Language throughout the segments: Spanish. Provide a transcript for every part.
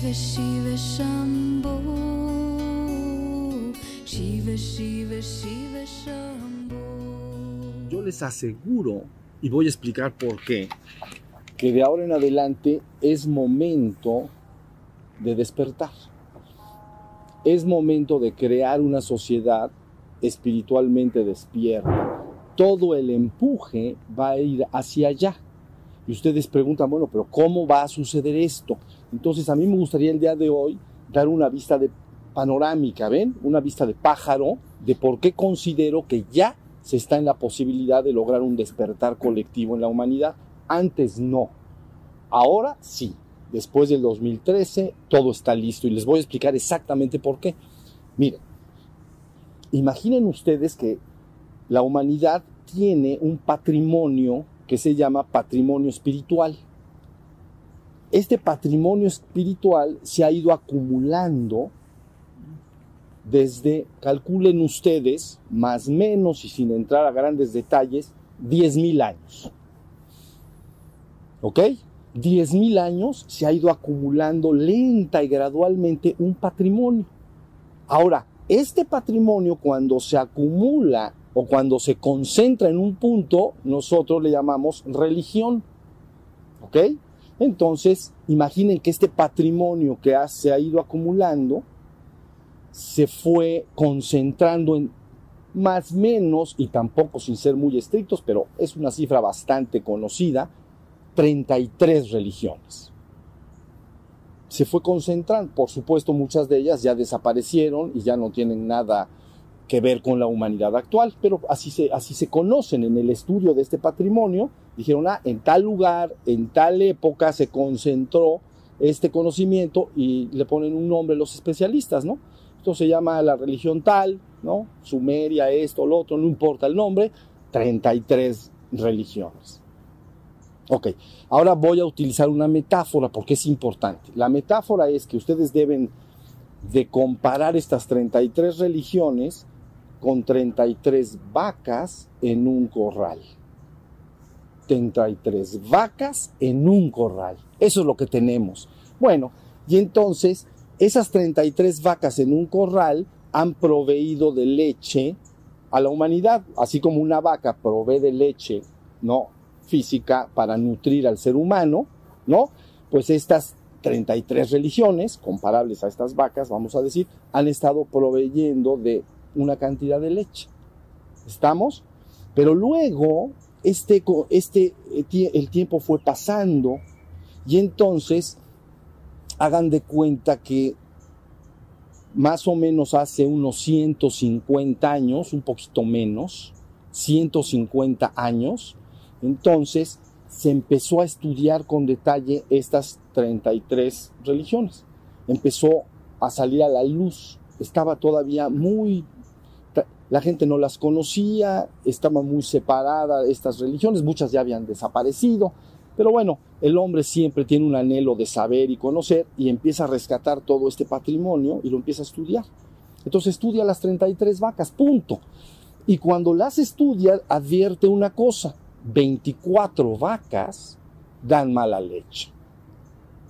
Shiva Shiva Shambho Shiva Shiva Shiva Shambho Yo les aseguro, y voy a explicar por qué, que de ahora en adelante es momento de despertar. Es momento de crear una sociedad espiritualmente despierta. Todo el empuje va a ir hacia allá. Y ustedes preguntan, bueno, pero ¿cómo va a suceder esto? Entonces a mí me gustaría el día de hoy dar una vista de panorámica, ¿ven? Una vista de pájaro de por qué considero que ya se está en la posibilidad de lograr un despertar colectivo en la humanidad. Antes no. Ahora sí. Después del 2013 todo está listo y les voy a explicar exactamente por qué. Miren, imaginen ustedes que la humanidad tiene un patrimonio que se llama patrimonio espiritual. Este patrimonio espiritual se ha ido acumulando desde, calculen ustedes, más o menos y sin entrar a grandes detalles, 10.000 años. ¿Ok? 10.000 años se ha ido acumulando lenta y gradualmente un patrimonio. Ahora, este patrimonio cuando se acumula o cuando se concentra en un punto, nosotros le llamamos religión. ¿Ok? Entonces, imaginen que este patrimonio que se ha ido acumulando se fue concentrando en más menos, y tampoco sin ser muy estrictos, pero es una cifra bastante conocida, 33 religiones. Se fue concentrando, por supuesto muchas de ellas ya desaparecieron y ya no tienen nada que ver con la humanidad actual, pero así se, así se conocen en el estudio de este patrimonio. Dijeron, ah, en tal lugar, en tal época se concentró este conocimiento y le ponen un nombre los especialistas, ¿no? Esto se llama la religión tal, ¿no? Sumeria, esto, lo otro, no importa el nombre, 33 religiones. Ok, ahora voy a utilizar una metáfora porque es importante. La metáfora es que ustedes deben de comparar estas 33 religiones con 33 vacas en un corral. 33 vacas en un corral. Eso es lo que tenemos. Bueno, y entonces esas 33 vacas en un corral han proveído de leche a la humanidad, así como una vaca provee de leche, ¿no? física para nutrir al ser humano, ¿no? Pues estas 33 religiones, comparables a estas vacas, vamos a decir, han estado proveyendo de una cantidad de leche. ¿Estamos? Pero luego, este, este, eh, el tiempo fue pasando y entonces hagan de cuenta que más o menos hace unos 150 años, un poquito menos, 150 años, entonces se empezó a estudiar con detalle estas 33 religiones. Empezó a salir a la luz. Estaba todavía muy... La gente no las conocía, estaban muy separadas estas religiones, muchas ya habían desaparecido, pero bueno, el hombre siempre tiene un anhelo de saber y conocer y empieza a rescatar todo este patrimonio y lo empieza a estudiar. Entonces estudia las 33 vacas, punto. Y cuando las estudia, advierte una cosa, 24 vacas dan mala leche.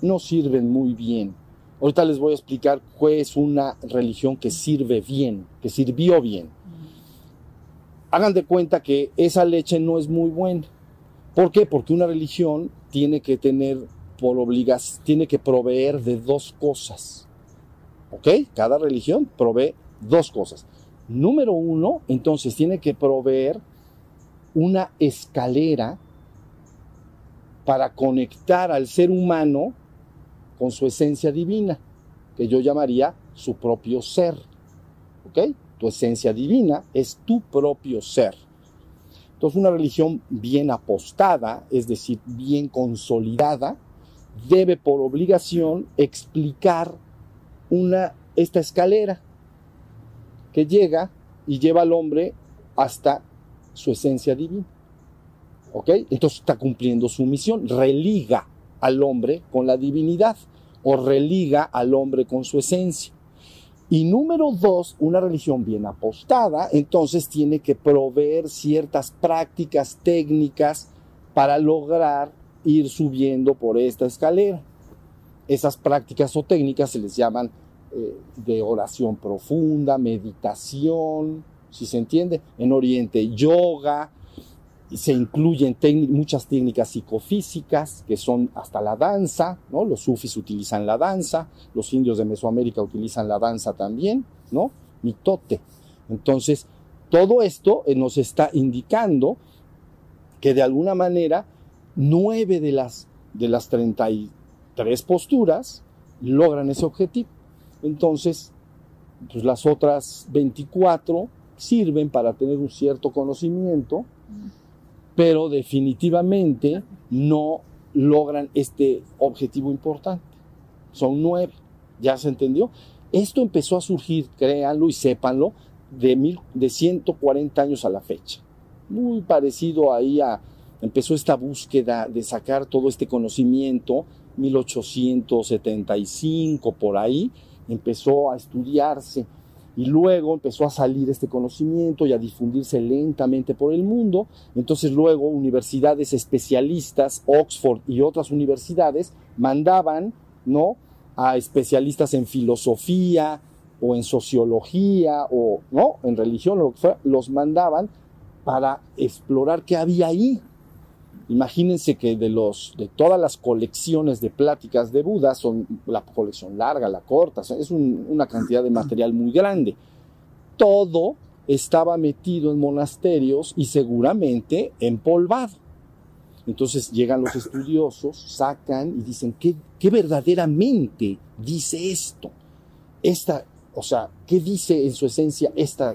No sirven muy bien. Ahorita les voy a explicar cuál es una religión que sirve bien, que sirvió bien. Hagan de cuenta que esa leche no es muy buena ¿Por qué? Porque una religión tiene que tener por obligación, tiene que proveer de dos cosas. ¿Ok? Cada religión provee dos cosas. Número uno, entonces tiene que proveer una escalera para conectar al ser humano con su esencia divina, que yo llamaría su propio ser. ¿Ok? Tu esencia divina es tu propio ser. Entonces, una religión bien apostada, es decir, bien consolidada, debe por obligación explicar una, esta escalera que llega y lleva al hombre hasta su esencia divina. ¿Ok? Entonces está cumpliendo su misión, religa al hombre con la divinidad o religa al hombre con su esencia. Y número dos, una religión bien apostada, entonces tiene que proveer ciertas prácticas técnicas para lograr ir subiendo por esta escalera. Esas prácticas o técnicas se les llaman eh, de oración profunda, meditación, si se entiende, en Oriente yoga, se incluyen muchas técnicas psicofísicas que son hasta la danza, ¿no? Los sufis utilizan la danza, los indios de Mesoamérica utilizan la danza también, ¿no? Mitote. Entonces, todo esto eh, nos está indicando que de alguna manera nueve de las, de las 33 posturas logran ese objetivo. Entonces, pues las otras 24 sirven para tener un cierto conocimiento, pero definitivamente no logran este objetivo importante. Son nueve, ¿ya se entendió? Esto empezó a surgir, créanlo y sépanlo, de, mil, de 140 años a la fecha. Muy parecido ahí a, empezó esta búsqueda de sacar todo este conocimiento, 1875 por ahí, empezó a estudiarse y luego empezó a salir este conocimiento y a difundirse lentamente por el mundo. Entonces luego universidades especialistas, Oxford y otras universidades mandaban, ¿no? a especialistas en filosofía o en sociología o no, en religión lo que fuera, los mandaban para explorar qué había ahí, Imagínense que de, los, de todas las colecciones de pláticas de Buda, son la colección larga, la corta, es una cantidad de material muy grande. Todo estaba metido en monasterios y seguramente empolvado. Entonces llegan los estudiosos, sacan y dicen, ¿qué, qué verdaderamente dice esto? Esta, o sea, ¿qué dice en su esencia esta,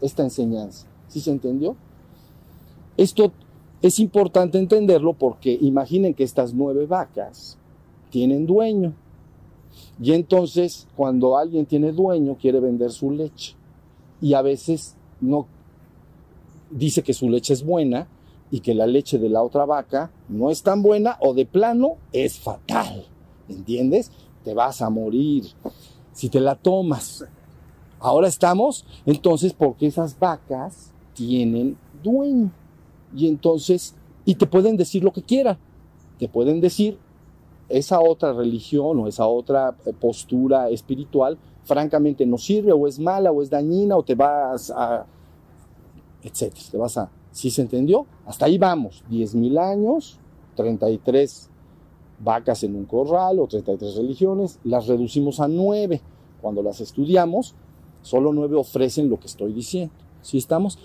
esta enseñanza? ¿Sí se entendió? Esto es importante entenderlo porque imaginen que estas nueve vacas tienen dueño. Y entonces cuando alguien tiene dueño quiere vender su leche. Y a veces no dice que su leche es buena y que la leche de la otra vaca no es tan buena o de plano es fatal. ¿Entiendes? Te vas a morir si te la tomas. Ahora estamos entonces porque esas vacas tienen dueño. Y entonces, y te pueden decir lo que quieran. Te pueden decir esa otra religión o esa otra eh, postura espiritual, francamente no sirve o es mala o es dañina o te vas a, etcétera, te vas a, ¿sí se entendió? Hasta ahí vamos, 10.000 años, 33 vacas en un corral o 33 religiones, las reducimos a 9. Cuando las estudiamos, solo 9 ofrecen lo que estoy diciendo. ¿Sí estamos?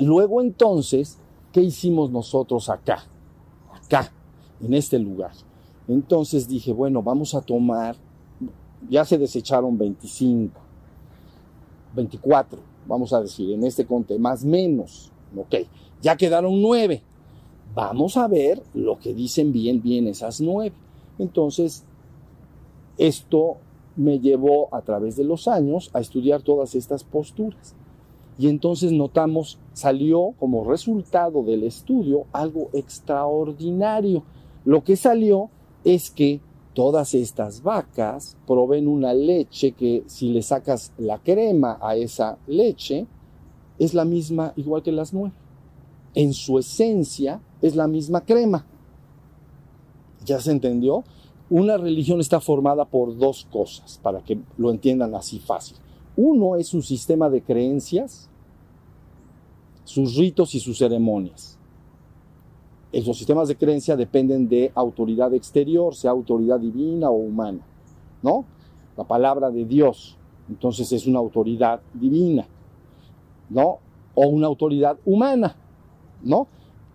Luego entonces ¿qué hicimos nosotros acá? Acá, en este lugar. Entonces dije, bueno, vamos a tomar, ya se desecharon 25, 24, vamos a decir, en este conte, más menos, ok, ya quedaron 9. Vamos a ver lo que dicen bien, bien esas 9. Entonces, esto me llevó a través de los años a estudiar todas estas posturas. Y entonces notamos, salió como resultado del estudio algo extraordinario. Lo que salió es que todas estas vacas proveen una leche que si le sacas la crema a esa leche, es la misma igual que las nueve. En su esencia es la misma crema. ¿Ya se entendió? Una religión está formada por dos cosas, para que lo entiendan así fácil. Uno es un sistema de creencias, sus ritos y sus ceremonias. Esos sistemas de creencia dependen de autoridad exterior, sea autoridad divina o humana, ¿no? La palabra de Dios, entonces es una autoridad divina, ¿no? O una autoridad humana, ¿no?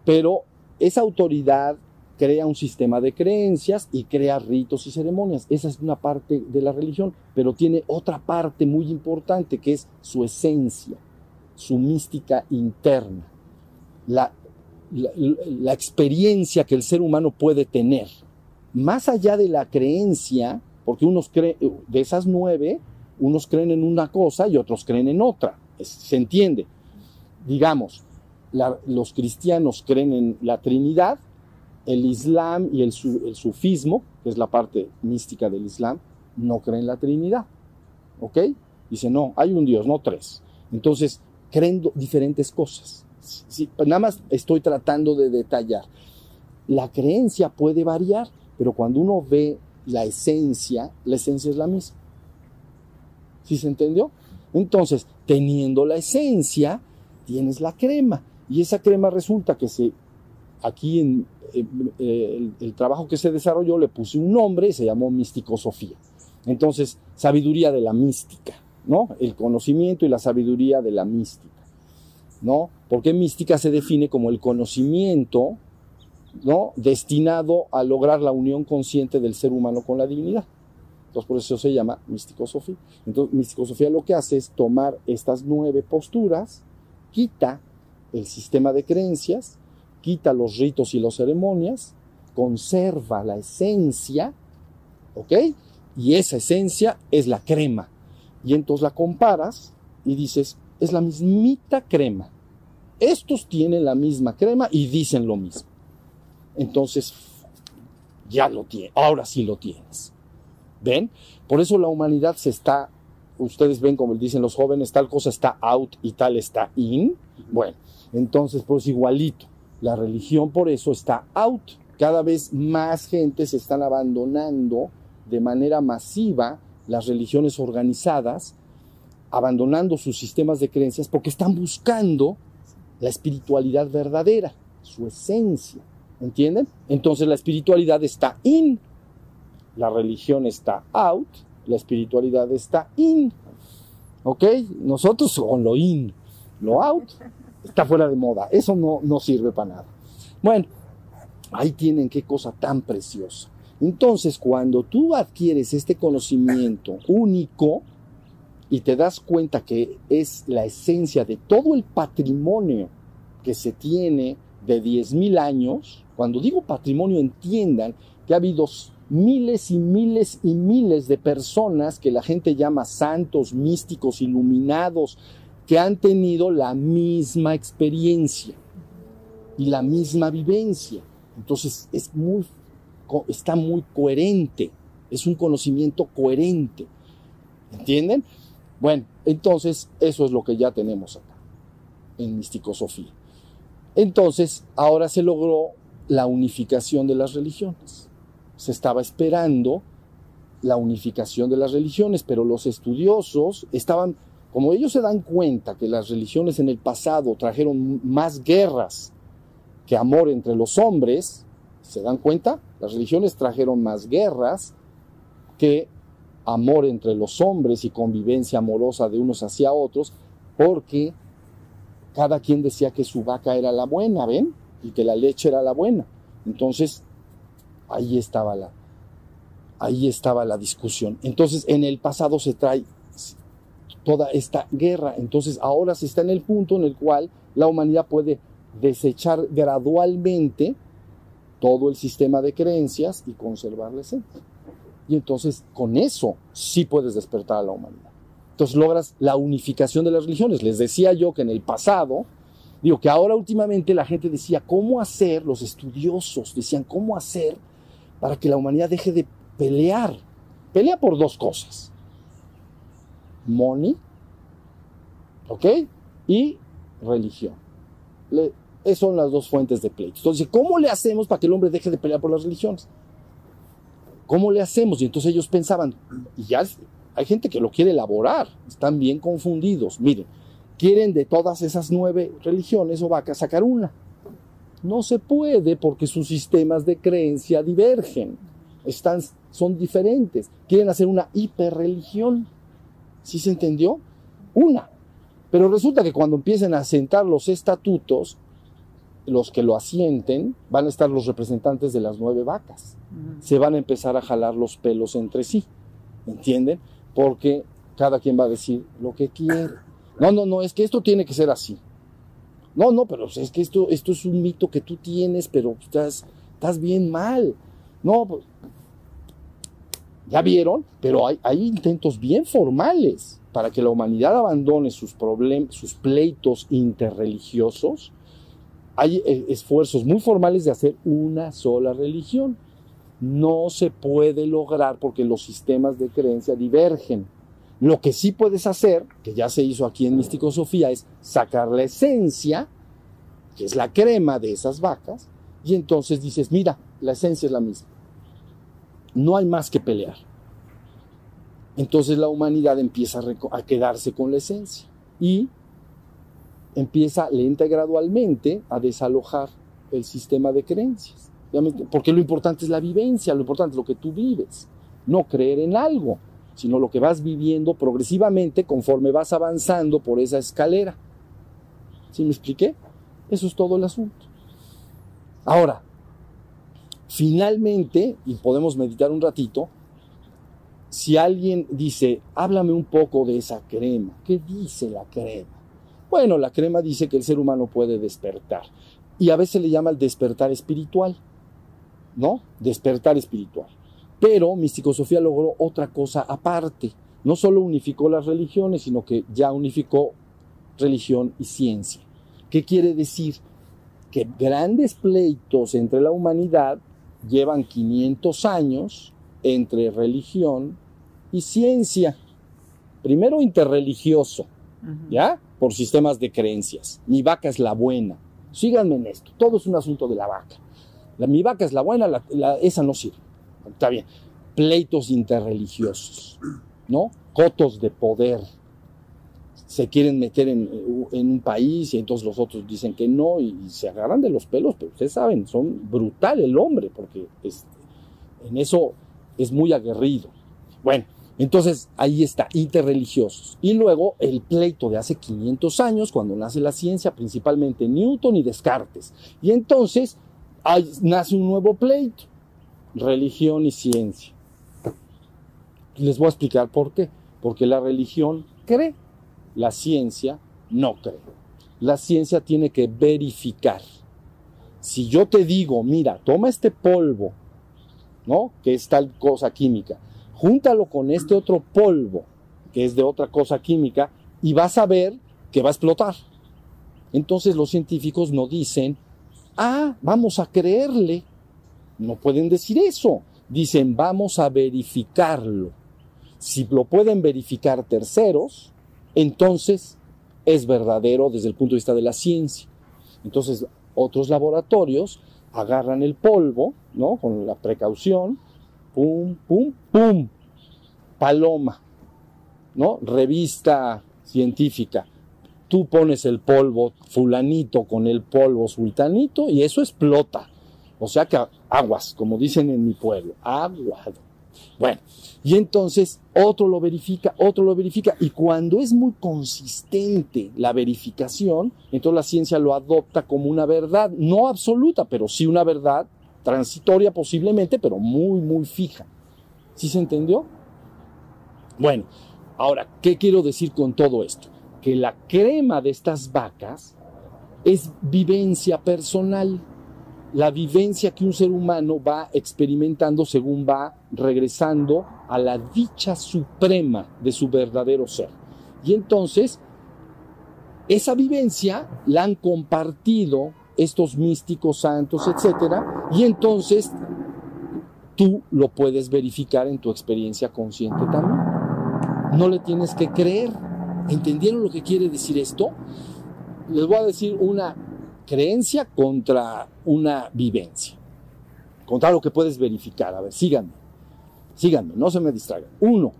Pero esa autoridad crea un sistema de creencias y crea ritos y ceremonias. Esa es una parte de la religión, pero tiene otra parte muy importante que es su esencia, su mística interna, la, la, experiencia que el ser humano puede tener. Más allá de la creencia, porque unos de esas nueve, unos creen en una cosa y otros creen en otra. se entiende. Digamos, los cristianos creen en la Trinidad el Islam y el, sufismo, que es la parte mística del Islam, no creen la Trinidad. ¿Ok? Dice, no, hay un Dios, no tres. Entonces, creen diferentes cosas. nada más estoy tratando de detallar. La creencia puede variar, pero cuando uno ve la esencia, la esencia es la misma. ¿Sí se entendió? Entonces, teniendo la esencia, tienes la crema. Y esa crema resulta que se, aquí en eh, el, trabajo que se desarrolló le puse un nombre se llamó Místico-Sofía. Entonces, sabiduría de la mística, ¿no? El conocimiento y la sabiduría de la mística, ¿no? Porque mística se define como el conocimiento, ¿no? Destinado a lograr la unión consciente del ser humano con la divinidad. Entonces, por eso se llama místico-sofía. Entonces, místico-sofía lo que hace es tomar estas nueve posturas, quita el sistema de creencias, quita los ritos y las ceremonias, conserva la esencia, ¿ok? Y esa esencia es la crema. Y entonces la comparas y dices, es la mismita crema. Estos tienen la misma crema y dicen lo mismo. Entonces, ya lo tienes, ahora sí lo tienes. ¿Ven? Por eso la humanidad se está, ustedes ven como dicen los jóvenes, tal cosa está out y tal está in. Bueno, entonces pues igualito. La religión por eso está out. Cada vez más gente se están abandonando de manera masiva las religiones organizadas, abandonando sus sistemas de creencias porque están buscando la espiritualidad verdadera, su esencia. ¿Entienden? Entonces la espiritualidad está in, la religión está out, la espiritualidad está in. ¿Ok? Nosotros con lo in, lo out está fuera de moda. Eso no, no sirve para nada. Bueno, ahí tienen qué cosa tan preciosa. Entonces, cuando tú adquieres este conocimiento único y te das cuenta que es la esencia de todo el patrimonio que se tiene de 10.000 años, cuando digo patrimonio entiendan que ha habido miles y miles y miles de personas que la gente llama santos, místicos, iluminados, que han tenido la misma experiencia y la misma vivencia. Entonces es muy, está muy coherente, es un conocimiento coherente. ¿Entienden? Bueno, entonces eso es lo que ya tenemos acá en Misticosofía. Entonces, ahora se logró la unificación de las religiones. Se estaba esperando la unificación de las religiones, pero los estudiosos estaban como ellos se dan cuenta que las religiones en el pasado trajeron más guerras que amor entre los hombres, ¿se dan cuenta? Las religiones trajeron más guerras que amor entre los hombres y convivencia amorosa de unos hacia otros, porque cada quien decía que su vaca era la buena, ¿ven? Y que la leche era la buena. Entonces, ahí estaba la, ahí estaba la discusión. Entonces, en el pasado se trae toda esta guerra. Entonces ahora se está en el punto en el cual la humanidad puede desechar gradualmente todo el sistema de creencias y conservar la esencia. Y entonces con eso sí puedes despertar a la humanidad. Entonces logras la unificación de las religiones. Les decía yo que en el pasado, digo que ahora últimamente la gente decía cómo hacer, los estudiosos decían cómo hacer para que la humanidad deje de pelear. Pelea por dos cosas money, ¿ok? Y religión. Esas son las dos fuentes de pleito. Entonces, ¿cómo le hacemos para que el hombre deje de pelear por las religiones? ¿Cómo le hacemos? Y entonces ellos pensaban, y ya hay gente que lo quiere elaborar, están bien confundidos. Miren, quieren de todas esas nueve religiones o vacas sacar una. No se puede porque sus sistemas de creencia divergen, están, son diferentes. Quieren hacer una hiperreligión. ¿Sí se entendió? Una. Pero resulta que cuando empiecen a sentar los estatutos, los que lo asienten van a estar los representantes de las nueve vacas. Se van a empezar a jalar los pelos entre sí. ¿Entienden? Porque cada quien va a decir lo que quiere. No, no, no, es que esto tiene que ser así. No, no, pero es que esto, esto es un mito que tú tienes, pero estás, estás bien mal. No, pues, ¿Ya vieron? Pero hay, hay intentos bien formales para que la humanidad abandone sus, sus pleitos interreligiosos. Hay eh, esfuerzos muy formales de hacer una sola religión. No se puede lograr porque los sistemas de creencia divergen. Lo que sí puedes hacer, que ya se hizo aquí en Místico Sofía, es sacar la esencia, que es la crema de esas vacas, y entonces dices, mira, la esencia es la misma no hay más que pelear. Entonces la humanidad empieza a, a quedarse con la esencia y empieza lenta y gradualmente a desalojar el sistema de creencias. Porque lo importante es la vivencia, lo importante es lo que tú vives, no creer en algo, sino lo que vas viviendo progresivamente conforme vas avanzando por esa escalera. ¿Sí me expliqué? Eso es todo el asunto. Ahora, finalmente, y podemos meditar un ratito, si alguien dice, háblame un poco de esa crema, ¿qué dice la crema? Bueno, la crema dice que el ser humano puede despertar. Y a veces le llama el despertar espiritual. ¿no? Despertar espiritual. Pero Místico-Sofía logró otra cosa aparte. No solo unificó las religiones, sino que ya unificó religión y ciencia. ¿Qué quiere decir? Que grandes pleitos entre la humanidad llevan 500 años entre religión y ciencia. Primero interreligioso, ¿ya? Por sistemas de creencias. Mi vaca es la buena. Síganme en esto. Todo es un asunto de la vaca. La, mi vaca es la buena, esa no sirve. Está bien. Pleitos interreligiosos, ¿no? Cotos de poder. Se quieren meter en, un país y entonces los otros dicen que no y, se agarran de los pelos, pero ustedes saben, son brutal el hombre, porque este, en eso es muy aguerrido. Bueno, entonces ahí está, interreligiosos. Y luego el pleito de hace 500 años, cuando nace la ciencia, principalmente Newton y Descartes. Y entonces nace un nuevo pleito, religión y ciencia. Les voy a explicar por qué. Porque la religión cree, la ciencia no cree. La ciencia tiene que verificar. Si yo te digo, mira, toma este polvo, ¿no? Que es tal cosa química, júntalo con este otro polvo, que es de otra cosa química, y vas a ver que va a explotar. Entonces los científicos no dicen, ah, vamos a creerle. No pueden decir eso. Dicen, vamos a verificarlo. Si lo pueden verificar terceros, entonces es verdadero desde el punto de vista de la ciencia. Entonces, otros laboratorios agarran el polvo, ¿no? Con la precaución, pum, pum, pum, paloma, ¿no? Revista científica tú pones el polvo fulanito con el polvo sultanito y eso explota. O sea que aguas, como dicen en mi pueblo, aguado. Bueno, y entonces otro lo verifica, otro lo verifica, y cuando es muy consistente la verificación, entonces la ciencia lo adopta como una verdad, no absoluta, pero sí una verdad transitoria posiblemente, pero muy, muy fija. ¿Sí se entendió? Bueno, ahora, ¿qué quiero decir con todo esto? que la crema de estas vacas es vivencia personal, la vivencia que un ser humano va experimentando según va regresando a la dicha suprema de su verdadero ser. Y entonces, esa vivencia la han compartido estos místicos santos, etcétera, y entonces tú lo puedes verificar en tu experiencia consciente también. No le tienes que creer, ¿Entendieron lo que quiere decir esto? Les voy a decir una creencia contra una vivencia. Contra lo que puedes verificar. A ver, síganme. Síganme, no se me distraigan. Uno,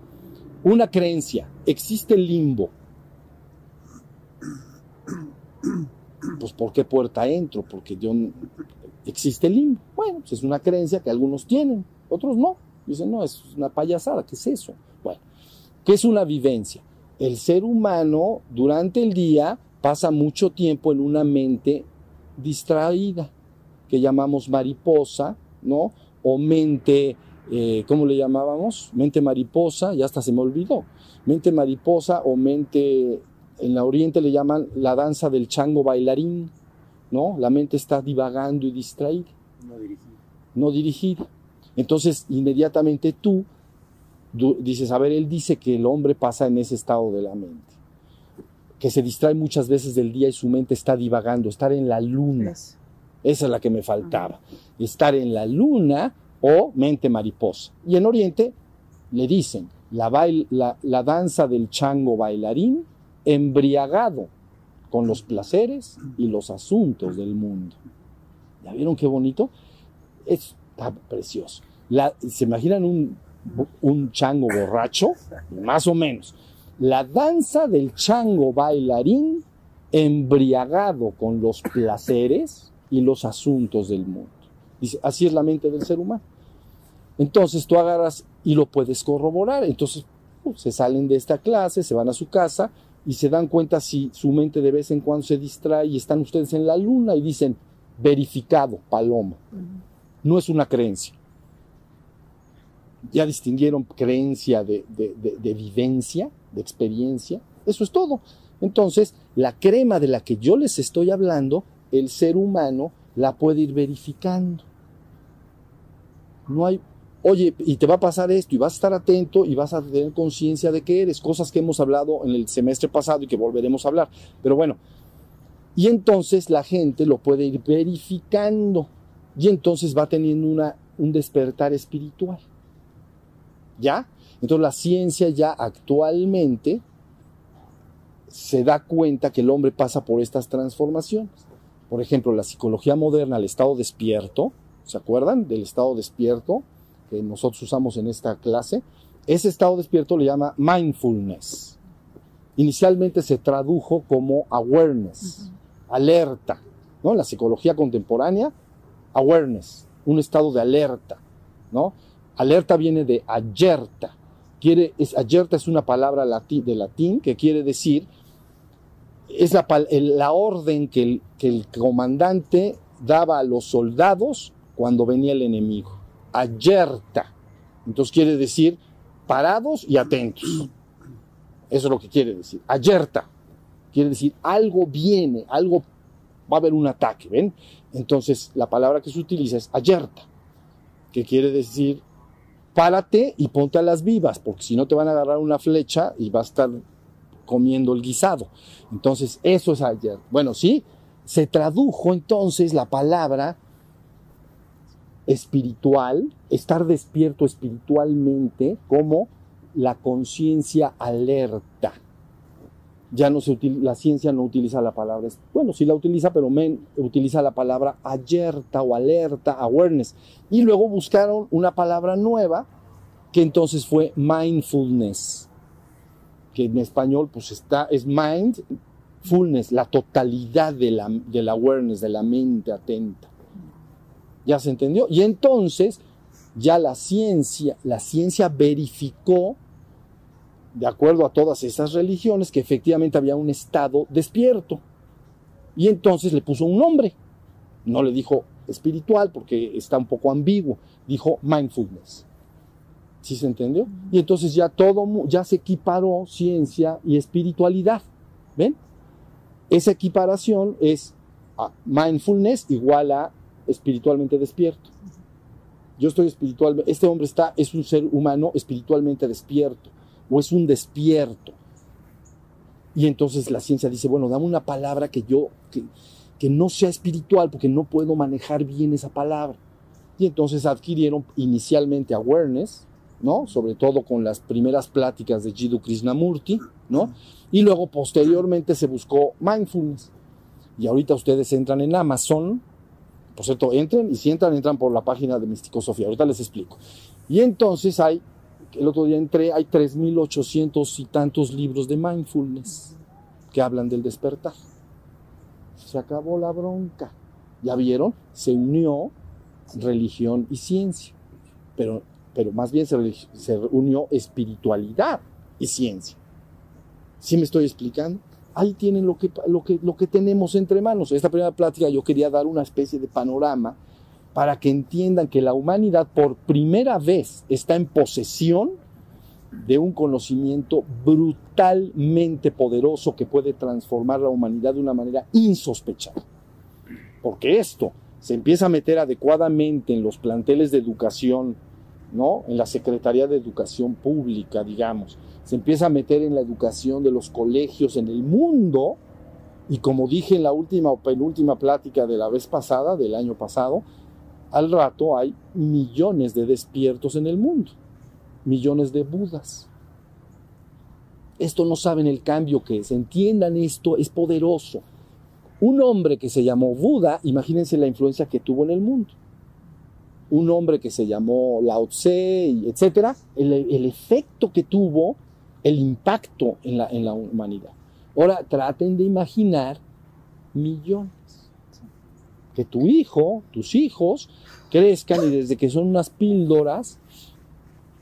una creencia. Existe el limbo. Pues ¿por qué puerta entro? Porque yo existe el limbo. Bueno, pues es una creencia que algunos tienen, otros no. Dicen, no, es una payasada, ¿qué es eso? Bueno, ¿qué es una vivencia? el ser humano durante el día pasa mucho tiempo en una mente distraída, que llamamos mariposa, ¿no? O mente, eh, ¿cómo le llamábamos? Mente mariposa, ya hasta se me olvidó. Mente mariposa o mente, en la oriente le llaman la danza del chango bailarín, ¿no? La mente está divagando y distraída. No dirigida. No dirigida. Entonces, inmediatamente tú dices, a ver, él dice que el hombre pasa en ese estado de la mente, que se distrae muchas veces del día y su mente está divagando, estar en la luna. Esa es la que me faltaba, estar en la luna o mente mariposa. Y en Oriente le dicen, la, la danza del chango bailarín embriagado con los placeres y los asuntos del mundo. ¿Ya vieron qué bonito? Está precioso. ¿Se imaginan un, un chango borracho? Más o menos. La danza del chango bailarín embriagado con los placeres y los asuntos del mundo. Dice, así es la mente del ser humano. Entonces tú agarras y lo puedes corroborar. Entonces uh, se salen de esta clase, se van a su casa y se dan cuenta si su mente de vez en cuando se distrae y están ustedes en la luna y dicen, verificado, paloma. No es una creencia. Ya distinguieron creencia de, de, de, de vivencia, de experiencia. Eso es todo. Entonces, la crema de la que yo les estoy hablando, el ser humano la puede ir verificando. No hay, oye, y te va a pasar esto, y vas a estar atento, y vas a tener conciencia de que eres, cosas que hemos hablado en el semestre pasado y que volveremos a hablar. Pero bueno, y entonces la gente lo puede ir verificando, y entonces va teniendo una, un despertar espiritual. ¿Ya? Entonces la ciencia ya actualmente se da cuenta que el hombre pasa por estas transformaciones. Por ejemplo, la psicología moderna, el estado despierto, ¿se acuerdan del estado despierto que nosotros usamos en esta clase? Ese estado despierto le llama mindfulness. Inicialmente se tradujo como awareness, alerta, ¿no? La psicología contemporánea, awareness, un estado de alerta, ¿no? Alerta viene de alerta. Quiere, es, alerta es una palabra latín, de latín que quiere decir es la, la orden que el, que el, comandante daba a los soldados cuando venía el enemigo. Ayerta. Entonces quiere decir parados y atentos. Eso es lo que quiere decir. Ayerta. Quiere decir algo viene, algo va a haber un ataque, ¿ven? Entonces la palabra que se utiliza es ayerta, que quiere decir párate y ponte a las vivas, porque si no te van a agarrar una flecha y va a estar comiendo el guisado. Entonces, eso es ayer. Bueno, sí, se tradujo entonces la palabra espiritual, estar despierto espiritualmente, como la conciencia alerta. Ya no se utiliza, la ciencia no utiliza la palabra, bueno, sí la utiliza, pero men, utiliza la palabra alerta o alerta, awareness. Y luego buscaron una palabra nueva que entonces fue mindfulness que en español pues está, es mindfulness, la totalidad de la, de la awareness, de la mente atenta. ¿Ya se entendió? Y entonces ya la ciencia, la ciencia verificó, de acuerdo a todas esas religiones, que efectivamente había un estado despierto. Y entonces le puso un nombre. No le dijo espiritual porque está un poco ambiguo, dijo mindfulness. ¿Sí se entendió? Y entonces ya todo, ya se equiparó ciencia y espiritualidad. ¿Ven? Esa equiparación es mindfulness igual a espiritualmente despierto. Yo estoy espiritualmente, este hombre está, es un ser humano espiritualmente despierto, o es un despierto. Y entonces la ciencia dice, bueno, dame una palabra que yo, que, que no sea espiritual, porque no puedo manejar bien esa palabra. Y entonces adquirieron inicialmente awareness, ¿no? Sobre todo con las primeras pláticas de Jiddu Krishnamurti, ¿no? Y luego posteriormente se buscó mindfulness. Y ahorita ustedes entran en Amazon, por cierto, entren y si entran, entran por la página de Sofía. ahorita les explico. Y entonces hay, el otro día entré, hay 3.800 y tantos libros de mindfulness que hablan del despertar. Se acabó la bronca. ¿Ya vieron? Se unió religión y ciencia. Pero pero más bien se, se unió espiritualidad y ciencia. ¿Sí me estoy explicando? Ahí tienen lo que, lo, que, lo que tenemos entre manos. Esta primera plática yo quería dar una especie de panorama para que entiendan que la humanidad por primera vez está en posesión de un conocimiento brutalmente poderoso que puede transformar la humanidad de una manera insospechada. Porque esto se empieza a meter adecuadamente en los planteles de educación ¿no? En la Secretaría de Educación Pública, digamos. Se empieza a meter en la educación de los colegios en el mundo. Y como dije en la última o penúltima plática de la vez pasada, del año pasado, al rato hay millones de despiertos en el mundo, millones de budas. Esto no saben el cambio que es, entiendan esto, es poderoso. Un hombre que se llamó Buda, imagínense la influencia que tuvo en el mundo. un hombre que se llamó Lao Tse, etcétera, el, el efecto que tuvo, el impacto en la, en la humanidad. Ahora traten de imaginar millones. Que tu hijo, tus hijos, crezcan y desde que son unas píldoras,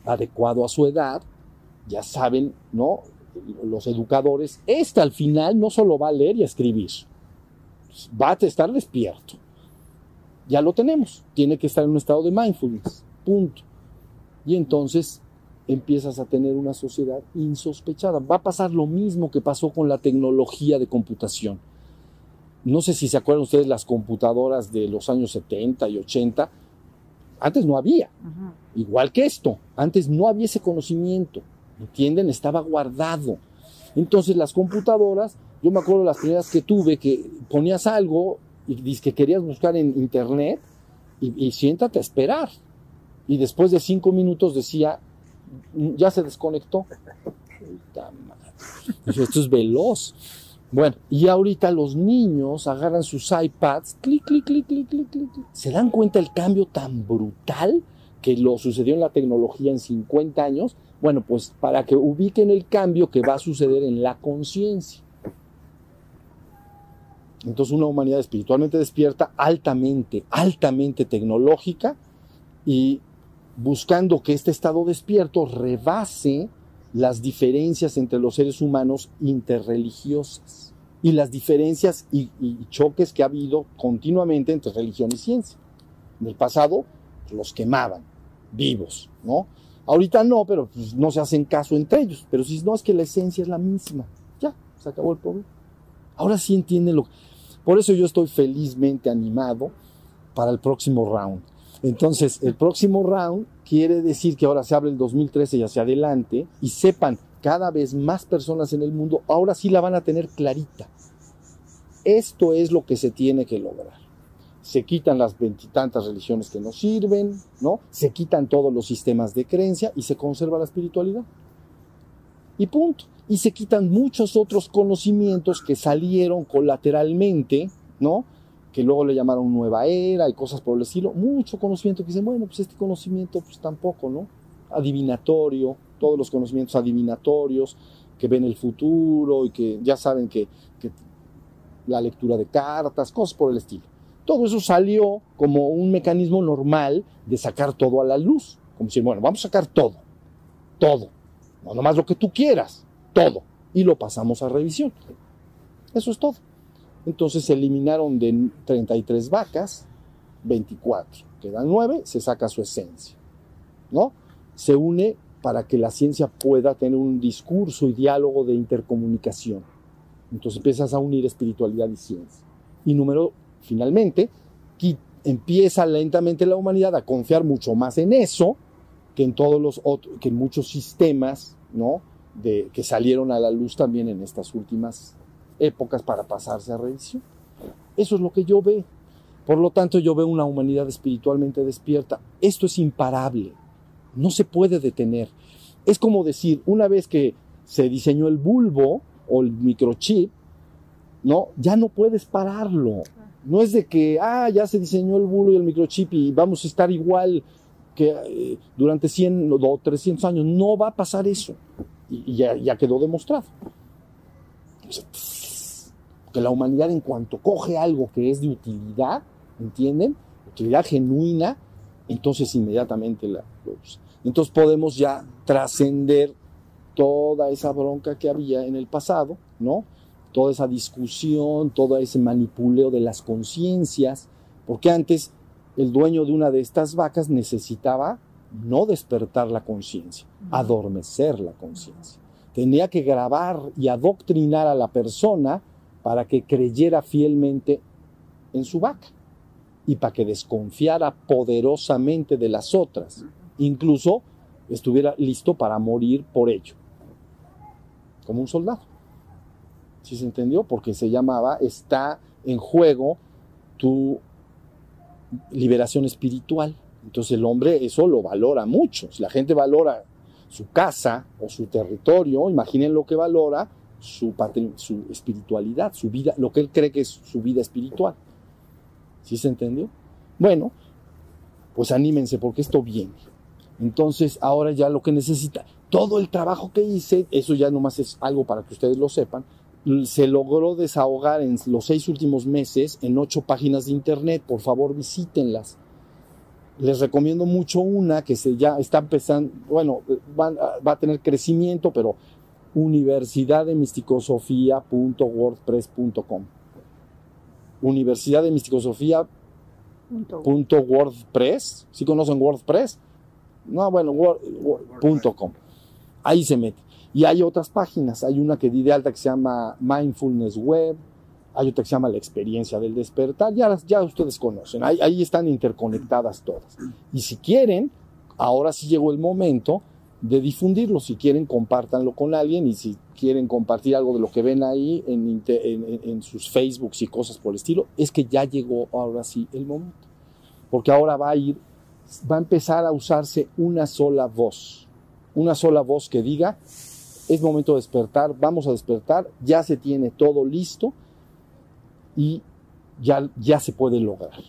adecuado a su edad, ya saben, ¿no? Los educadores, este al final no solo va a leer y escribir, va a estar despierto. Ya lo tenemos, tiene que estar en un estado de mindfulness, punto. Y entonces empiezas a tener una sociedad insospechada. Va a pasar lo mismo que pasó con la tecnología de computación. No sé si se acuerdan ustedes las computadoras de los años 70 y 80. Antes no había. Igual que esto. Antes no había ese conocimiento. ¿Entienden? Estaba guardado. Entonces las computadoras, yo me acuerdo las primeras que tuve, que ponías algo y dices que querías buscar en internet y, y siéntate a esperar. Y después de cinco minutos decía, ya se desconectó. Esto es veloz. Bueno, y ahorita los niños agarran sus iPads, clic, clic, clic, clic, clic, clic. ¿Se dan cuenta el cambio tan brutal que lo sucedió en la tecnología en 50 años? Bueno, pues para que ubiquen el cambio que va a suceder en la conciencia. Entonces una humanidad espiritualmente despierta, altamente, altamente tecnológica y buscando que este estado despierto rebase las diferencias entre los seres humanos interreligiosas y las diferencias y, choques que ha habido continuamente entre religión y ciencia. En el pasado los quemaban vivos, ¿no? Ahorita no, pero pues, no se hacen caso entre ellos. Pero si no, es que la esencia es la misma. Ya, se acabó el problema. Ahora sí entienden lo Por eso yo estoy felizmente animado para el próximo round. Entonces, el próximo round quiere decir que ahora se abre el 2013 y hacia adelante y sepan, cada vez más personas en el mundo ahora sí la van a tener clarita. Esto es lo que se tiene que lograr. Se quitan las veintitantas religiones que nos sirven, ¿no? Se quitan todos los sistemas de creencia y se conserva la espiritualidad. Y punto. Y se quitan muchos otros conocimientos que salieron colateralmente, ¿no? Que luego le llamaron nueva era y cosas por el estilo, mucho conocimiento que dicen, bueno, pues este conocimiento pues tampoco, ¿no? Adivinatorio, todos los conocimientos adivinatorios que ven el futuro y que ya saben que, que la lectura de cartas, cosas por el estilo. Todo eso salió como un mecanismo normal de sacar todo a la luz, como si, bueno, vamos a sacar todo, todo, no nomás lo que tú quieras, todo, y lo pasamos a revisión. Eso es todo. Entonces se eliminaron de 33 vacas, 24. Quedan 9, se saca su esencia. ¿No? Se une para que la ciencia pueda tener un discurso y diálogo de intercomunicación. Entonces empiezas a unir espiritualidad y ciencia. Y número, finalmente, empieza lentamente la humanidad a confiar mucho más en eso que en todos los otros, que en muchos sistemas, ¿no? De, que salieron a la luz también en estas últimas épocas para pasarse a revisión. Eso es lo que yo veo. Por lo tanto, yo veo una humanidad espiritualmente despierta. Esto es imparable. No se puede detener. Es como decir, una vez que se diseñó el bulbo o el microchip, ¿no? Ya no puedes pararlo. No es de que, ah, ya se diseñó el bulbo y el microchip y vamos a estar igual que eh, durante 100 o 300 años. No va a pasar eso. Y, ya, quedó demostrado. Que la humanidad en cuanto coge algo que es de utilidad, ¿entienden? Utilidad genuina, entonces inmediatamente la, usa. Entonces podemos ya trascender toda esa bronca que había en el pasado, ¿no? Toda esa discusión, todo ese manipuleo de las conciencias, porque antes el dueño de una de estas vacas necesitaba no despertar la conciencia, adormecer la conciencia. Tenía que grabar y adoctrinar a la persona para que creyera fielmente en su vaca y para que desconfiara poderosamente de las otras, incluso estuviera listo para morir por ello, como un soldado. ¿Sí se entendió? Porque se llamaba, está en juego tu liberación espiritual. Entonces el hombre eso lo valora mucho. Si la gente valora su casa o su territorio, imaginen lo que valora su, su espiritualidad, su vida, lo que él cree que es su vida espiritual. ¿Sí se entendió? Bueno, pues anímense porque esto viene. Entonces, ahora ya lo que necesita, todo el trabajo que hice, eso ya nomás es algo para que ustedes lo sepan, se logró desahogar en los seis últimos meses en ocho páginas de internet. Por favor, visítenlas. Les recomiendo mucho una que se ya está empezando, bueno, va, va a tener crecimiento, pero universidad de misticosofía.wordpress.com. Universidad de misticosofía.wordpress. ¿Sí conocen WordPress? No, bueno, word.com. Ahí se mete. Y hay otras páginas. Hay una que di de alta que se llama Mindfulness Web. Hay otra que se llama La experiencia del despertar. Ya, ya ustedes conocen. Ahí, ahí están interconectadas todas. Y si quieren, ahora sí llegó el momento de difundirlo. Si quieren, compártanlo con alguien y si quieren compartir algo de lo que ven ahí en, sus Facebooks y cosas por el estilo, es que ya llegó ahora sí el momento. Porque ahora va a ir, va a empezar a usarse una sola voz. Una sola voz que diga, es momento de despertar, vamos a despertar, ya se tiene todo listo y ya, ya se puede lograr.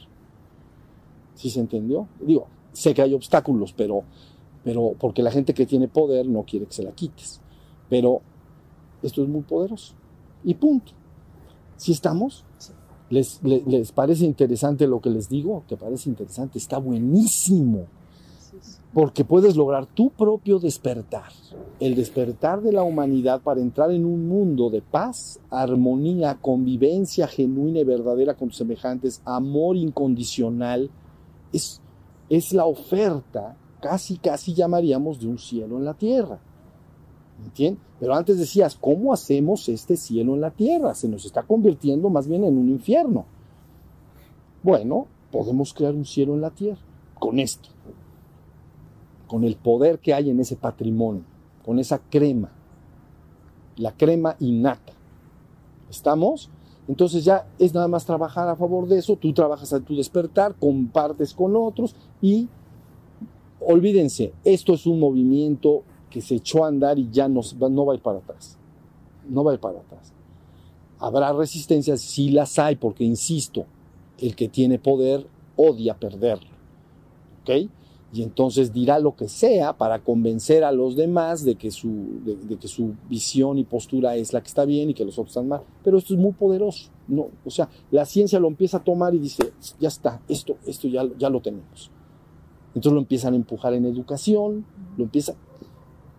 ¿Sí se entendió? Digo, sé que hay obstáculos, pero pero porque la gente que tiene poder no quiere que se la quites. Pero esto es muy poderoso. Y punto. ¿Sí estamos? ¿Les, les, les parece interesante lo que les digo? ¿Te parece interesante? Está buenísimo. Porque puedes lograr tu propio despertar. El despertar de la humanidad para entrar en un mundo de paz, armonía, convivencia genuina y verdadera con tus semejantes, amor incondicional. Es, es la oferta casi, casi llamaríamos de un cielo en la tierra. ¿Entiendes? Pero antes decías, ¿cómo hacemos este cielo en la tierra? Se nos está convirtiendo más bien en un infierno. Bueno, podemos crear un cielo en la tierra con esto, con el poder que hay en ese patrimonio, con esa crema, la crema innata. ¿Estamos? Entonces ya es nada más trabajar a favor de eso, tú trabajas a tu despertar, compartes con otros y olvídense, esto es un movimiento que se echó a andar y ya no, no va a ir para atrás. No va a ir para atrás. Habrá resistencias, sí las hay, porque insisto, el que tiene poder odia perderlo. ¿Ok? Y entonces dirá lo que sea para convencer a los demás de que, su, de, que su visión y postura es la que está bien y que los otros están mal. Pero esto es muy poderoso. No, o sea, la ciencia lo empieza a tomar y dice, ya está, esto, esto ya, ya lo tenemos. Entonces lo empiezan a empujar en educación, lo empiezan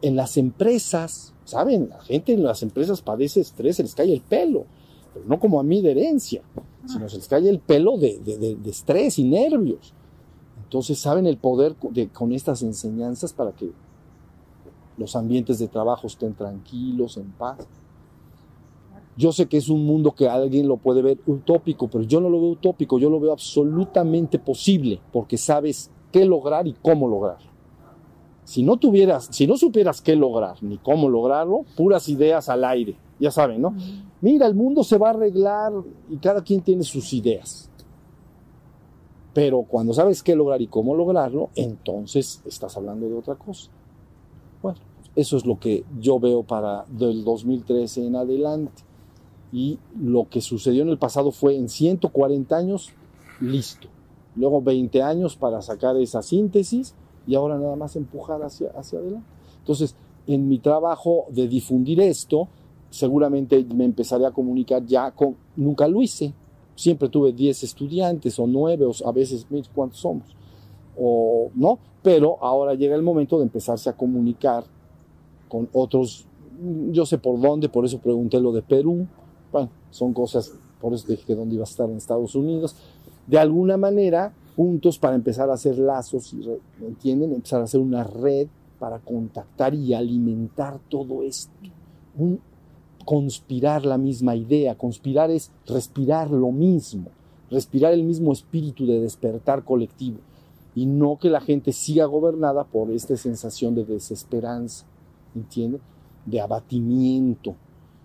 en las empresas, ¿saben? La gente en las empresas padece estrés, se les cae el pelo, pero no como a mí de herencia, sino se les cae el pelo de, de, de estrés y nervios. Entonces saben el poder de, con estas enseñanzas para que los ambientes de trabajo estén tranquilos, en paz. Yo sé que es un mundo que alguien lo puede ver utópico, pero yo no lo veo utópico, yo lo veo absolutamente posible, porque sabes qué lograr y cómo lograr. Si no tuvieras, si no supieras qué lograr ni cómo lograrlo, puras ideas al aire, ya saben, ¿no? Mira, el mundo se va a arreglar y cada quien tiene sus ideas. Pero cuando sabes qué lograr y cómo lograrlo, entonces estás hablando de otra cosa. Bueno, eso es lo que yo veo para del 2013 en adelante. Y lo que sucedió en el pasado fue en 140 años, listo luego 20 años para sacar esa síntesis y ahora nada más empujar hacia, hacia adelante. Entonces, en mi trabajo de difundir esto, seguramente me empezaré a comunicar ya con, nunca lo hice, siempre tuve 10 estudiantes o 9 o a veces, ¿cuántos somos? O no, pero ahora llega el momento de empezarse a comunicar con otros, yo sé por dónde, por eso pregunté lo de Perú, bueno, son cosas, por eso dije que dónde iba a estar en Estados Unidos, de alguna manera juntos para empezar a hacer lazos, ¿me entienden? Empezar a hacer una red para contactar y alimentar todo esto. Conspirar la misma idea, conspirar es respirar lo mismo, respirar el mismo espíritu de despertar colectivo y no que la gente siga gobernada por esta sensación de desesperanza, ¿entiende? De abatimiento,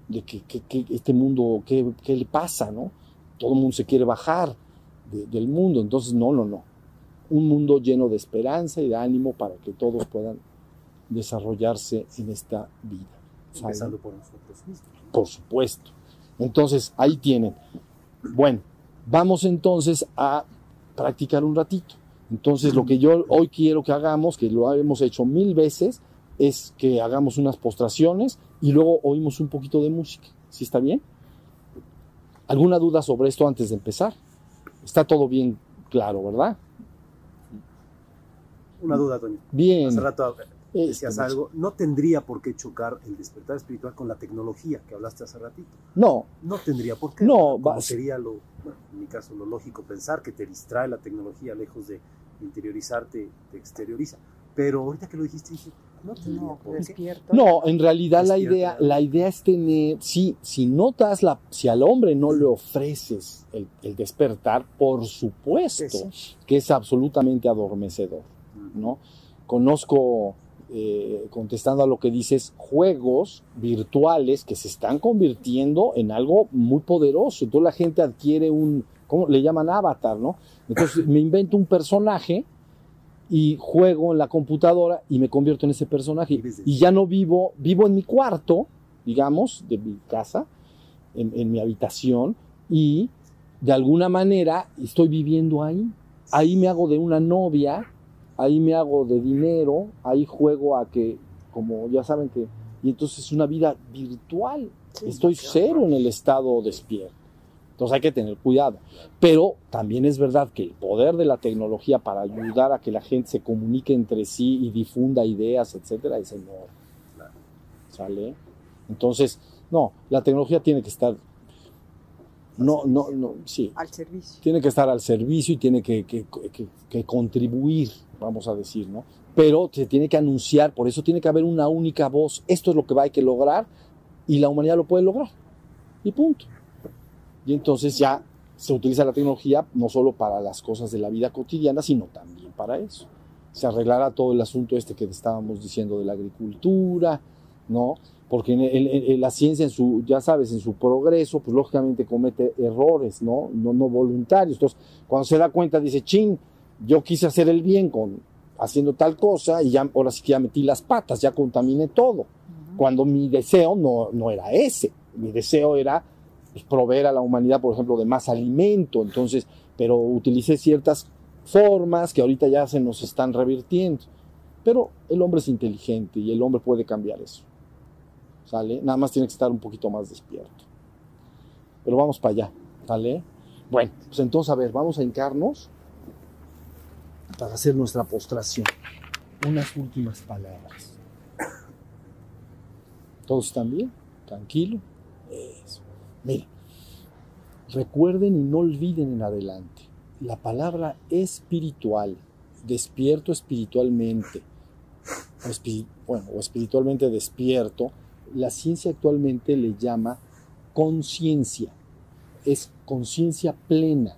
de que, este mundo, ¿qué, ¿qué, le pasa, no? Todo el mundo se quiere bajar, de, del mundo. Entonces, no, no, no. Un mundo lleno de esperanza y de ánimo para que todos puedan desarrollarse en esta vida. Empezando por nosotros mismos. Por supuesto. Entonces, ahí tienen. Bueno, vamos entonces a practicar un ratito. Entonces, lo que yo hoy quiero que hagamos, que lo hemos hecho mil veces, es que hagamos unas postraciones y luego oímos un poquito de música. ¿Sí está bien? ¿Alguna duda sobre esto antes de empezar? Está todo bien claro, ¿verdad? Una duda, Toño. Bien. Hace rato Este, decías algo. No tendría por qué chocar el despertar espiritual con la tecnología que hablaste hace ratito. No, No tendría por qué. No, va- sería lo, bueno, en mi caso, lo lógico pensar que te distrae la tecnología lejos de interiorizarte, te exterioriza. Pero ahorita que lo dijiste, dije, no tendría No, despierto. En realidad la idea, la idea es tener, si notas la, si al hombre no le ofreces el, el despertar, por supuesto que es absolutamente adormecedor, ¿no? Conozco, eh, contestando a lo que dices, juegos virtuales que se están convirtiendo en algo muy poderoso. Entonces la gente adquiere un, ¿cómo le llaman avatar, no? Entonces me invento un personaje y juego en la computadora y me convierto en ese personaje. Y ya no vivo, vivo en mi cuarto, digamos, de mi casa, en, en mi habitación, y de alguna manera estoy viviendo ahí. Ahí me hago de una novia, ahí me hago de dinero, ahí juego a que, como ya saben que, y entonces es una vida virtual. Sí, Estoy cero en el estado despierto. Entonces hay que tener cuidado. Pero también es verdad que el poder de la tecnología para ayudar a que la gente se comunique entre sí y difunda ideas, etcétera, es enorme. ¿Sale? Entonces, no, la tecnología tiene que estar. No, no, no, sí. Al servicio. Tiene que estar al servicio y tiene que, que- que- que contribuir, vamos a decir, ¿no? Pero se tiene que anunciar, por eso tiene que haber una única voz. Esto es lo que va a que lograr y la humanidad lo puede lograr. Y punto. Y entonces ya se utiliza la tecnología no solo para las cosas de la vida cotidiana, sino también para eso. Se arreglará todo el asunto este que estábamos diciendo de la agricultura, ¿no? Porque en, en- en la ciencia, en su, ya sabes, en su progreso, pues lógicamente comete errores, ¿no? No, no voluntarios. Entonces, cuando se da cuenta, dice, chin, yo quise hacer el bien con haciendo tal cosa y ya, ahora sí que ya metí las patas, ya contaminé todo. Cuando mi deseo no, no era ese. Mi deseo era pues, proveer a la humanidad, por ejemplo, de más alimento. Entonces, pero utilicé ciertas formas que ahorita ya se nos están revirtiendo. Pero el hombre es inteligente y el hombre puede cambiar eso. ¿Sale? Nada más tiene que estar un poquito más despierto. Pero vamos para allá. ¿Sale? Bueno, pues entonces, a ver, vamos a hincarnos para hacer nuestra postración. Unas últimas palabras. ¿Todos están bien? ¿Tranquilo? Eso. Mira, recuerden y no olviden en adelante. La palabra espiritual, despierto espiritualmente, o, bueno, o espiritualmente despierto, la ciencia actualmente le llama conciencia. Es conciencia plena.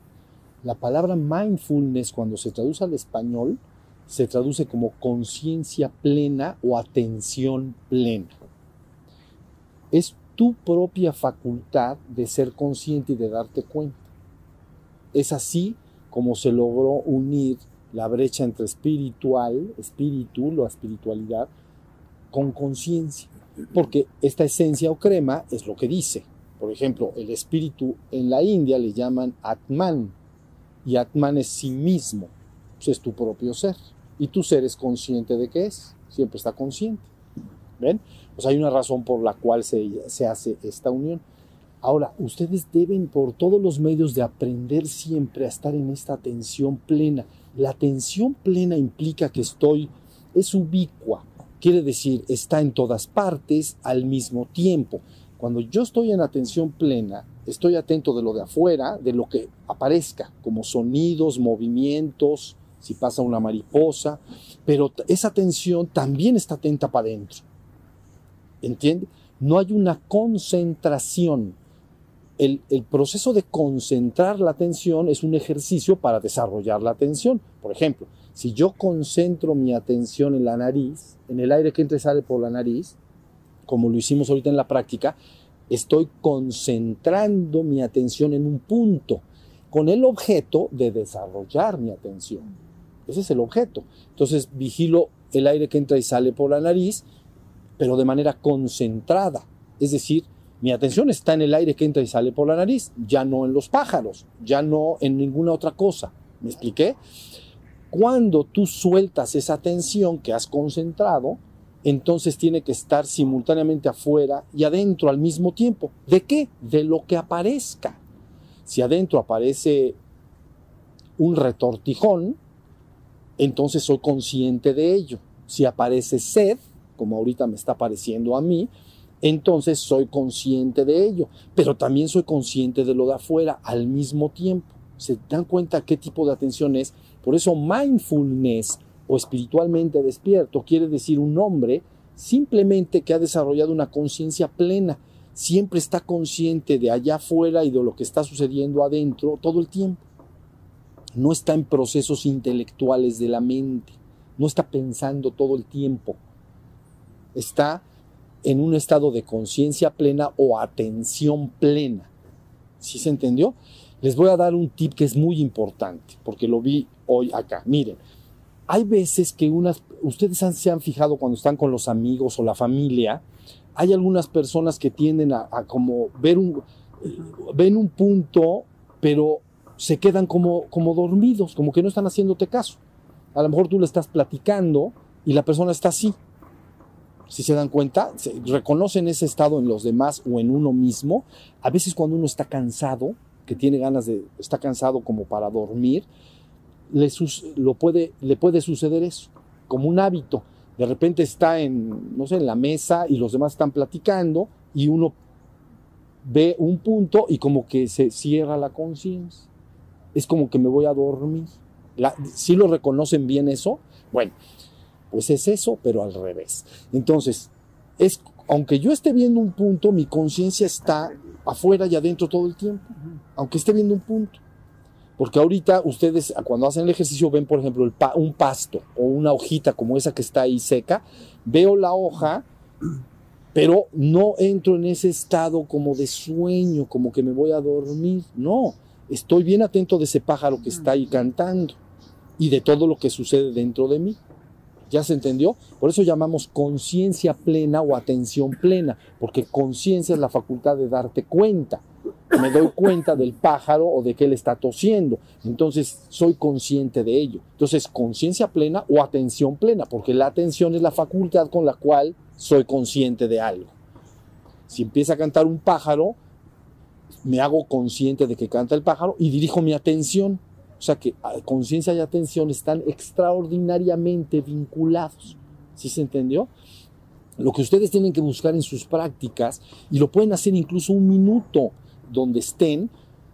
La palabra mindfulness, cuando se traduce al español, se traduce como conciencia plena o atención plena. Es tu propia facultad de ser consciente y de darte cuenta. Es así como se logró unir la brecha entre espiritual, espíritu, la espiritualidad, con conciencia. Porque esta esencia o crema es lo que dice. Por ejemplo, el espíritu en la India le llaman Atman. Y Atman es sí mismo. Es tu propio ser. Y tu ser es consciente de qué es. Siempre está consciente. ¿Ven? Pues hay una razón por la cual se, se hace esta unión. Ahora, ustedes deben por todos los medios de aprender siempre a estar en esta atención plena. La atención plena implica que estoy, es ubicua, quiere decir, está en todas partes al mismo tiempo. Cuando yo estoy en atención plena, estoy atento de lo de afuera, de lo que aparezca, como sonidos, movimientos, si pasa una mariposa, pero esa atención también está atenta para adentro. ¿Entiende? No hay una concentración. El, el proceso de concentrar la atención es un ejercicio para desarrollar la atención. Por ejemplo, si yo concentro mi atención en la nariz, en el aire que entra y sale por la nariz, como lo hicimos ahorita en la práctica, estoy concentrando mi atención en un punto con el objeto de desarrollar mi atención. Ese es el objeto. Entonces vigilo el aire que entra y sale por la nariz, pero de manera concentrada. Es decir, mi atención está en el aire que entra y sale por la nariz, ya no en los pájaros, ya no en ninguna otra cosa. ¿Me expliqué? Cuando tú sueltas esa atención que has concentrado, entonces tiene que estar simultáneamente afuera y adentro al mismo tiempo. ¿De qué? De lo que aparezca. Si adentro aparece un retortijón, entonces soy consciente de ello. Si aparece sed, como ahorita me está apareciendo a mí, entonces soy consciente de ello, pero también soy consciente de lo de afuera al mismo tiempo. ¿Se dan cuenta qué tipo de atención es? Por eso mindfulness o espiritualmente despierto quiere decir un hombre simplemente que ha desarrollado una conciencia plena, siempre está consciente de allá afuera y de lo que está sucediendo adentro todo el tiempo. No está en procesos intelectuales de la mente, no está pensando todo el tiempo. Está en un estado de conciencia plena o atención plena. ¿Sí se entendió? Les voy a dar un tip que es muy importante, porque lo vi hoy acá. Miren, hay veces que unas, ustedes se han fijado cuando están con los amigos o la familia, hay algunas personas que tienden a, como ver un, ven un punto, pero se quedan como, como dormidos, como que no están haciéndote caso. A lo mejor tú le estás platicando y la persona está así. Si se dan cuenta, se reconocen ese estado en los demás o en uno mismo. A veces cuando uno está cansado, que tiene ganas de, está cansado como para dormir, le, lo puede, le puede suceder eso, como un hábito. De repente está en, no sé, en la mesa y los demás están platicando y uno ve un punto y como que se cierra la conciencia. Es como que me voy a dormir. si lo reconocen bien eso? Bueno, pues es eso, pero al revés. Entonces, es, aunque yo esté viendo un punto, mi conciencia está afuera y adentro todo el tiempo, aunque esté viendo un punto. Porque ahorita ustedes cuando hacen el ejercicio ven, por ejemplo, un pasto o una hojita como esa que está ahí seca. Veo la hoja, pero no entro en ese estado como de sueño, como que me voy a dormir. No, estoy bien atento de ese pájaro que está ahí cantando y de todo lo que sucede dentro de mí. ¿Ya se entendió? Por eso llamamos conciencia plena o atención plena, porque conciencia es la facultad de darte cuenta me doy cuenta del pájaro o de que él está tosiendo. Entonces soy consciente de ello. Entonces conciencia plena o atención plena, porque la atención es la facultad con la cual soy consciente de algo. Si empieza a cantar un pájaro, me hago consciente de que canta el pájaro y dirijo mi atención. O sea que ah, conciencia y atención están extraordinariamente vinculados. ¿Sí se entendió? Lo que ustedes tienen que buscar en sus prácticas, y lo pueden hacer incluso un minuto, donde estén,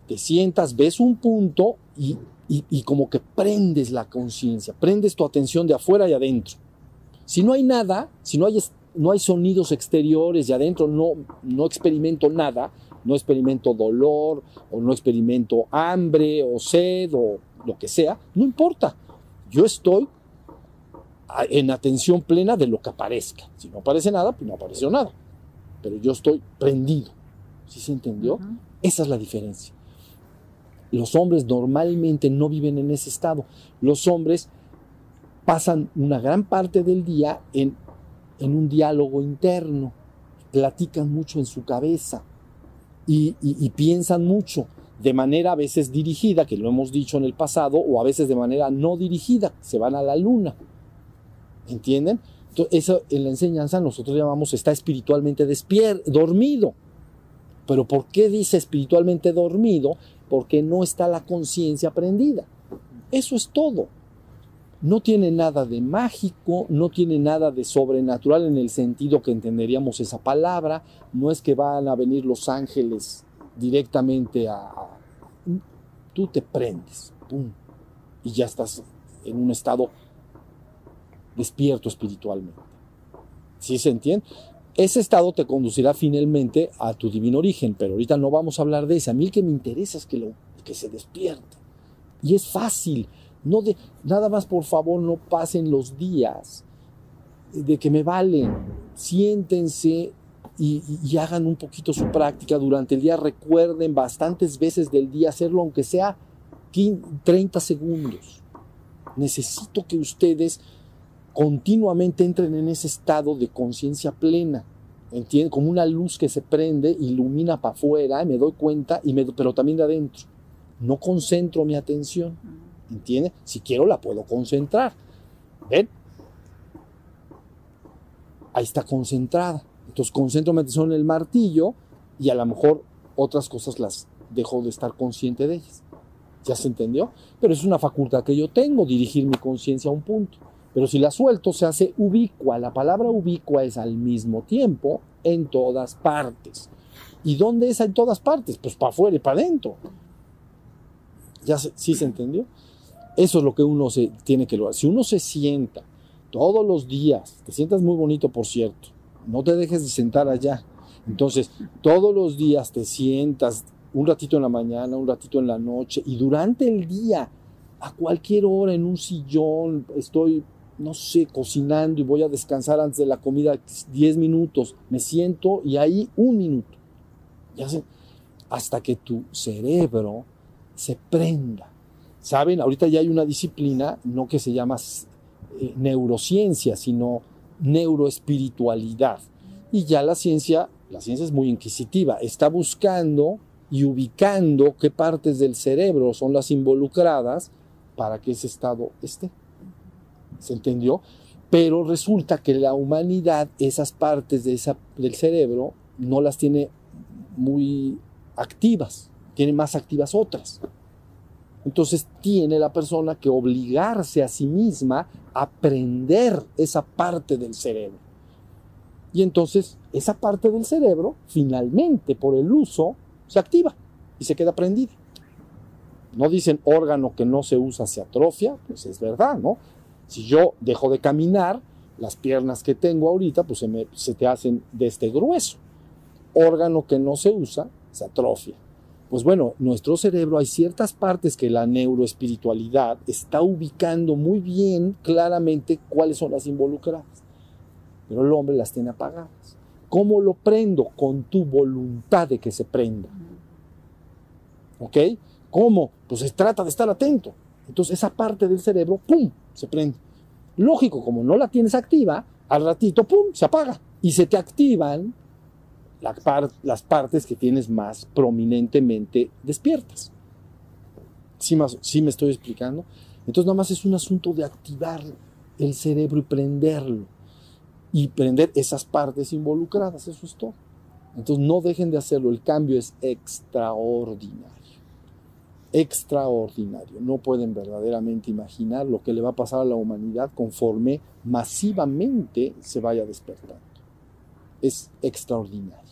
te sientas, ves un punto y, como que prendes la conciencia, prendes tu atención de afuera y adentro. Si no hay nada, si no hay, no hay sonidos exteriores y adentro no, no experimento nada, no experimento dolor o no experimento hambre o sed o lo que sea, no importa. Yo estoy en atención plena de lo que aparezca. Si no aparece nada, pues no apareció nada. Pero yo estoy prendido. ¿Sí se entendió? Esa es la diferencia. Los hombres normalmente no viven en ese estado. Los hombres pasan una gran parte del día en, en un diálogo interno, platican mucho en su cabeza y, piensan mucho de manera a veces dirigida, que lo hemos dicho en el pasado, o a veces de manera no dirigida, se van a la luna. ¿Entienden? Entonces, eso en la enseñanza nosotros llamamos está espiritualmente despierto, dormido. Pero ¿por qué dice espiritualmente dormido? Porque no está la conciencia prendida. Eso es todo. No tiene nada de mágico, no tiene nada de sobrenatural en el sentido que entenderíamos esa palabra. No es que van a venir los ángeles directamente a... tú te prendes, pum, y ya estás en un estado despierto espiritualmente. ¿Sí se entiende? Ese estado te conducirá finalmente a tu divino origen, pero ahorita no vamos a hablar de eso. A mí el que me interesa es que, lo, que se despierte. Y es fácil. No de, nada más, por favor, no pasen los días de que me valen. Siéntense y, hagan un poquito su práctica durante el día. Recuerden bastantes veces del día hacerlo, aunque sea 30 segundos. Necesito que ustedes continuamente entren en ese estado de conciencia plena. ¿Entienden? Como una luz que se prende, ilumina para afuera, me doy cuenta, y me, pero también de adentro. No concentro mi atención. ¿Entiende? Si quiero la puedo concentrar. ¿Ven? Ahí está concentrada. Entonces concentro mi atención en el martillo y a lo mejor otras cosas las dejo de estar consciente de ellas. ¿Ya se entendió? Pero es una facultad que yo tengo, dirigir mi conciencia a un punto. Pero si la suelto, se hace ubicua. La palabra ubicua es al mismo tiempo en todas partes. ¿Y dónde es en todas partes? Pues para afuera y para adentro. ¿Ya se, sí se entendió? Eso es lo que uno se tiene que lograr. Si uno se sienta todos los días, te sientas muy bonito, por cierto, no te dejes de sentar allá. Entonces, todos los días te sientas un ratito en la mañana, un ratito en la noche y durante el día, a cualquier hora en un sillón, estoy, no sé, cocinando y voy a descansar antes de la comida 10 minutos, me siento y ahí un minuto. Hasta que tu cerebro se prenda. Saben, ahorita ya hay una disciplina, no que se llama eh, neurociencia, sino neuroespiritualidad. Y ya la ciencia, la ciencia es muy inquisitiva, está buscando y ubicando qué partes del cerebro son las involucradas para que ese estado esté. ¿Se entendió? Pero resulta que la humanidad, esas partes de esa, del cerebro, no las tiene muy activas, tiene más activas otras. Entonces tiene la persona que obligarse a sí misma a aprender esa parte del cerebro. Y entonces esa parte del cerebro, finalmente, por el uso, se activa y se queda prendida. No dicen órgano que no se usa se atrofia, pues es verdad, ¿no? Si yo dejo de caminar, las piernas que tengo ahorita, pues se, me, se te hacen de este grueso. Órgano que no se usa se atrofia. Pues bueno, nuestro cerebro hay ciertas partes que la neuroespiritualidad está ubicando muy bien, claramente, cuáles son las involucradas. Pero el hombre las tiene apagadas. ¿Cómo lo prendo? Con tu voluntad de que se prenda. ¿Ok? ¿Cómo? Pues se trata de estar atento. Entonces esa parte del cerebro, ¡pum!, se prende. Lógico, como no la tienes activa, al ratito, ¡pum!, se apaga. Y se te activan las partes que tienes más prominentemente despiertas. ¿Sí, más, ¿Sí, me estoy explicando? Entonces nada más es un asunto de activar el cerebro y prenderlo. Y prender esas partes involucradas, eso es todo. Entonces no dejen de hacerlo, el cambio es extraordinario. Extraordinario. No pueden verdaderamente imaginar lo que le va a pasar a la humanidad conforme masivamente se vaya despertando. Es extraordinario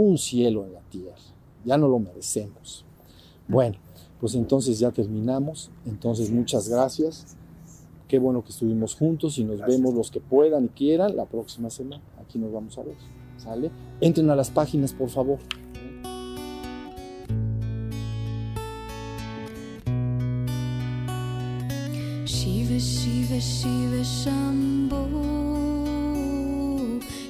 un cielo en la tierra. Ya no lo merecemos. Bueno, pues entonces ya terminamos. Entonces muchas gracias. Qué bueno que estuvimos juntos y nos vemos los que puedan y quieran la próxima semana. Aquí nos vamos a ver. ¿Sale? Entren a las páginas, por favor. Shiva, Shiva, Shiva, Shambho.